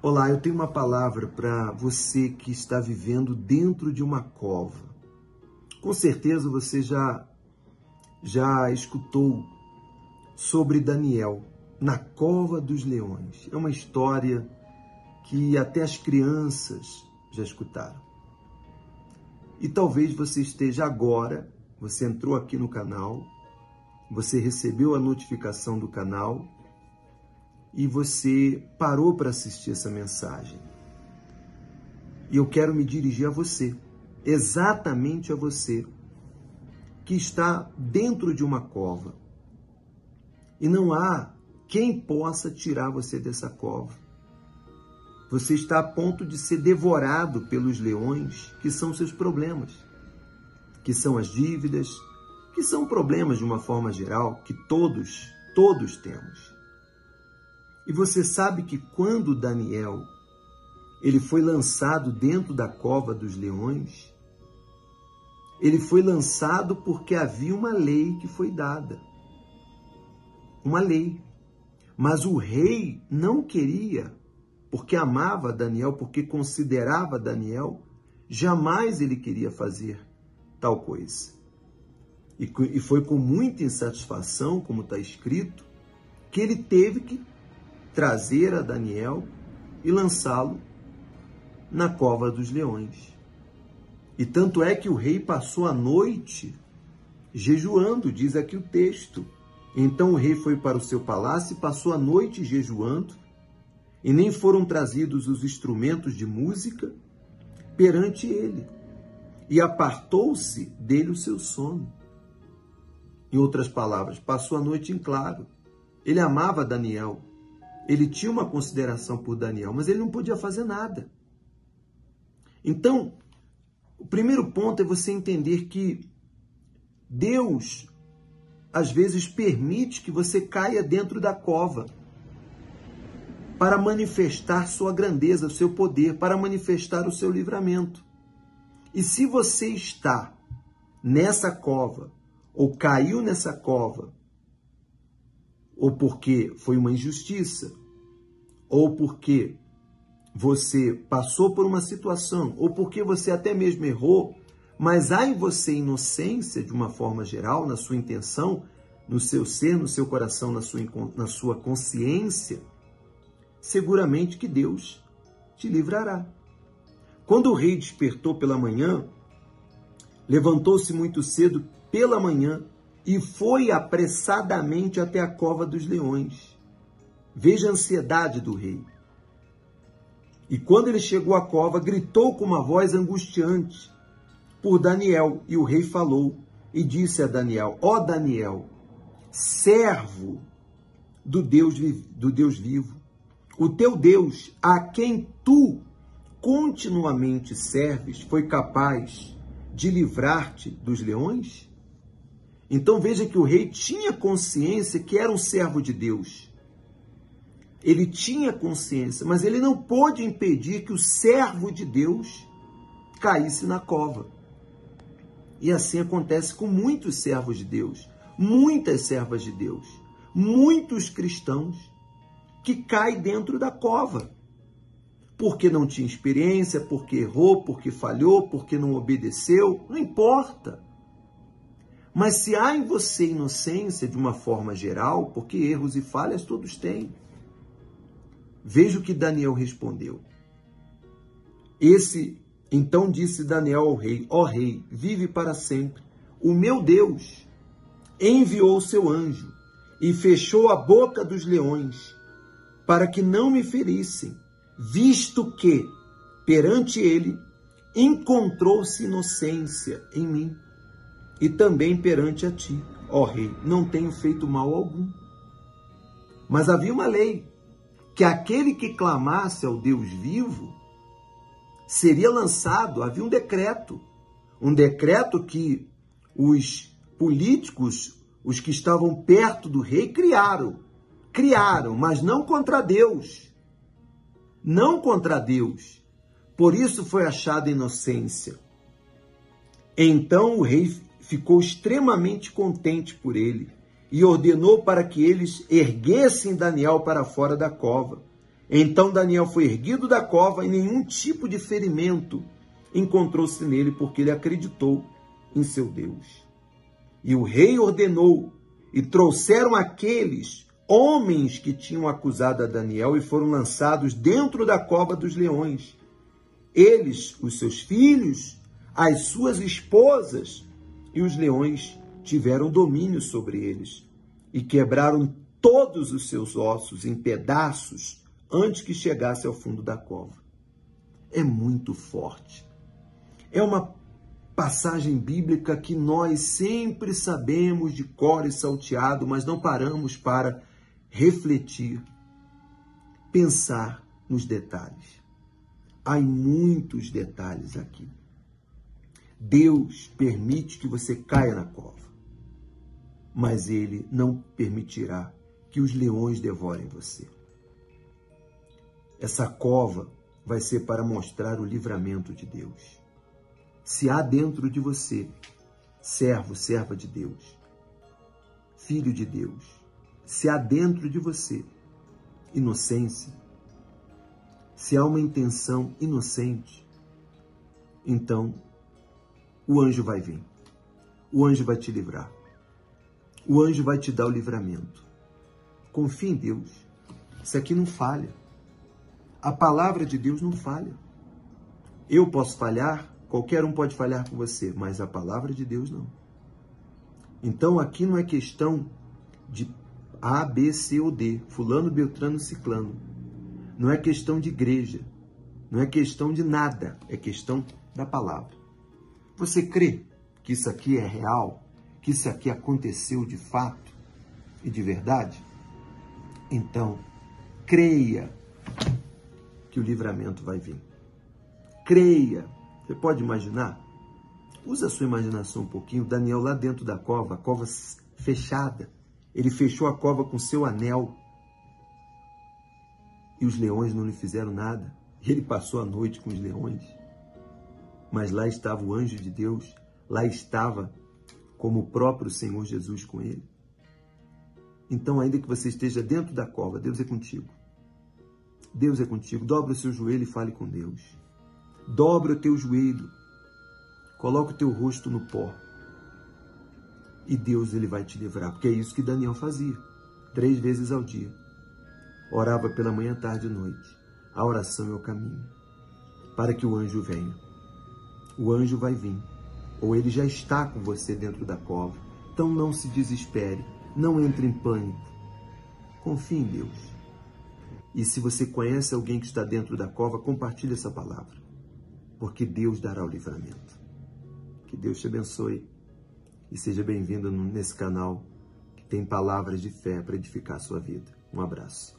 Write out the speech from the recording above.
Olá, eu tenho uma palavra para você que está vivendo dentro de uma cova. Com certeza você já já escutou sobre Daniel na cova dos leões. É uma história que até as crianças já escutaram. E talvez você esteja agora, você entrou aqui no canal, você recebeu a notificação do canal e você parou para assistir essa mensagem. E eu quero me dirigir a você, exatamente a você, que está dentro de uma cova. E não há quem possa tirar você dessa cova. Você está a ponto de ser devorado pelos leões, que são seus problemas, que são as dívidas, que são problemas de uma forma geral que todos, todos temos. E você sabe que quando Daniel ele foi lançado dentro da cova dos leões, ele foi lançado porque havia uma lei que foi dada. Uma lei. Mas o rei não queria, porque amava Daniel, porque considerava Daniel, jamais ele queria fazer tal coisa. E foi com muita insatisfação, como está escrito, que ele teve que trazer a Daniel e lançá-lo na cova dos leões. E tanto é que o rei passou a noite jejuando, diz aqui o texto. Então o rei foi para o seu palácio e passou a noite jejuando, e nem foram trazidos os instrumentos de música perante ele. E apartou-se dele o seu sono. Em outras palavras, passou a noite em claro. Ele amava Daniel, ele tinha uma consideração por Daniel, mas ele não podia fazer nada. Então, o primeiro ponto é você entender que Deus às vezes permite que você caia dentro da cova para manifestar sua grandeza, seu poder, para manifestar o seu livramento. E se você está nessa cova, ou caiu nessa cova, ou porque foi uma injustiça, ou porque você passou por uma situação, ou porque você até mesmo errou, mas há em você inocência de uma forma geral, na sua intenção, no seu ser, no seu coração, na sua, na sua consciência, seguramente que Deus te livrará. Quando o rei despertou pela manhã, levantou-se muito cedo pela manhã e foi apressadamente até a cova dos leões. Veja a ansiedade do rei. E quando ele chegou à cova, gritou com uma voz angustiante por Daniel. E o rei falou e disse a Daniel: Ó oh Daniel, servo do Deus, do Deus vivo, o teu Deus, a quem tu continuamente serves, foi capaz de livrar-te dos leões? Então veja que o rei tinha consciência que era um servo de Deus. Ele tinha consciência, mas ele não pôde impedir que o servo de Deus caísse na cova. E assim acontece com muitos servos de Deus, muitas servas de Deus, muitos cristãos que caem dentro da cova. Porque não tinha experiência, porque errou, porque falhou, porque não obedeceu, não importa. Mas se há em você inocência de uma forma geral, porque erros e falhas todos têm. Veja o que Daniel respondeu. Esse, então disse Daniel ao rei: Ó rei, vive para sempre. O meu Deus enviou seu anjo e fechou a boca dos leões para que não me ferissem, visto que perante ele encontrou-se inocência em mim e também perante a ti, ó rei, não tenho feito mal algum. Mas havia uma lei, que aquele que clamasse ao Deus vivo seria lançado, havia um decreto, um decreto que os políticos, os que estavam perto do rei, criaram. Criaram, mas não contra Deus. Não contra Deus. Por isso foi achada inocência. Então o rei ficou extremamente contente por ele e ordenou para que eles erguessem Daniel para fora da cova Então Daniel foi erguido da cova e nenhum tipo de ferimento encontrou-se nele, porque ele acreditou em seu Deus. E o rei ordenou, e trouxeram aqueles homens que tinham acusado a Daniel e foram lançados dentro da cova dos leões. Eles, os seus filhos, as suas esposas, e os leões tiveram domínio sobre eles e quebraram todos os seus ossos em pedaços antes que chegasse ao fundo da cova. É muito forte. É uma passagem bíblica que nós sempre sabemos de cor e salteado, mas não paramos para refletir, pensar nos detalhes. Há muitos detalhes aqui. Deus permite que você caia na cova, mas Ele não permitirá que os leões devorem você. Essa cova vai ser para mostrar o livramento de Deus. Se há dentro de você servo, serva de Deus, filho de Deus, se há dentro de você inocência, se há uma intenção inocente, então o anjo vai vir. O anjo vai te livrar. O anjo vai te dar o livramento. Confie em Deus. Isso aqui não falha. A palavra de Deus não falha. Eu posso falhar, qualquer um pode falhar com você, mas a palavra de Deus não. Então aqui não é questão de A, B, C ou D, fulano, beltrano, ciclano. Não é questão de igreja, não é questão de nada, é questão da palavra. Você crê que isso aqui é real, que isso aqui aconteceu de fato e de verdade? Então, creia que o livramento vai vir. Creia. Você pode imaginar? Usa a sua imaginação um pouquinho. Daniel lá dentro da cova, a cova fechada. Ele fechou a cova com seu anel. E os leões não lhe fizeram nada. Ele passou a noite com os leões. Mas lá estava o anjo de Deus, lá estava como o próprio Senhor Jesus com ele. Então, ainda que você esteja dentro da cova, Deus é contigo. Deus é contigo. Dobra o seu joelho e fale com Deus. Dobra o teu joelho. Coloca o teu rosto no pó. E Deus ele vai te livrar, porque é isso que Daniel fazia, três vezes ao dia. Orava pela manhã, tarde e noite. A oração é o caminho para que o anjo venha. O anjo vai vir, ou ele já está com você dentro da cova. Então não se desespere, não entre em pânico. Confie em Deus. E se você conhece alguém que está dentro da cova, compartilhe essa palavra, porque Deus dará o livramento. Que Deus te abençoe e seja bem-vindo nesse canal que tem palavras de fé para edificar a sua vida. Um abraço.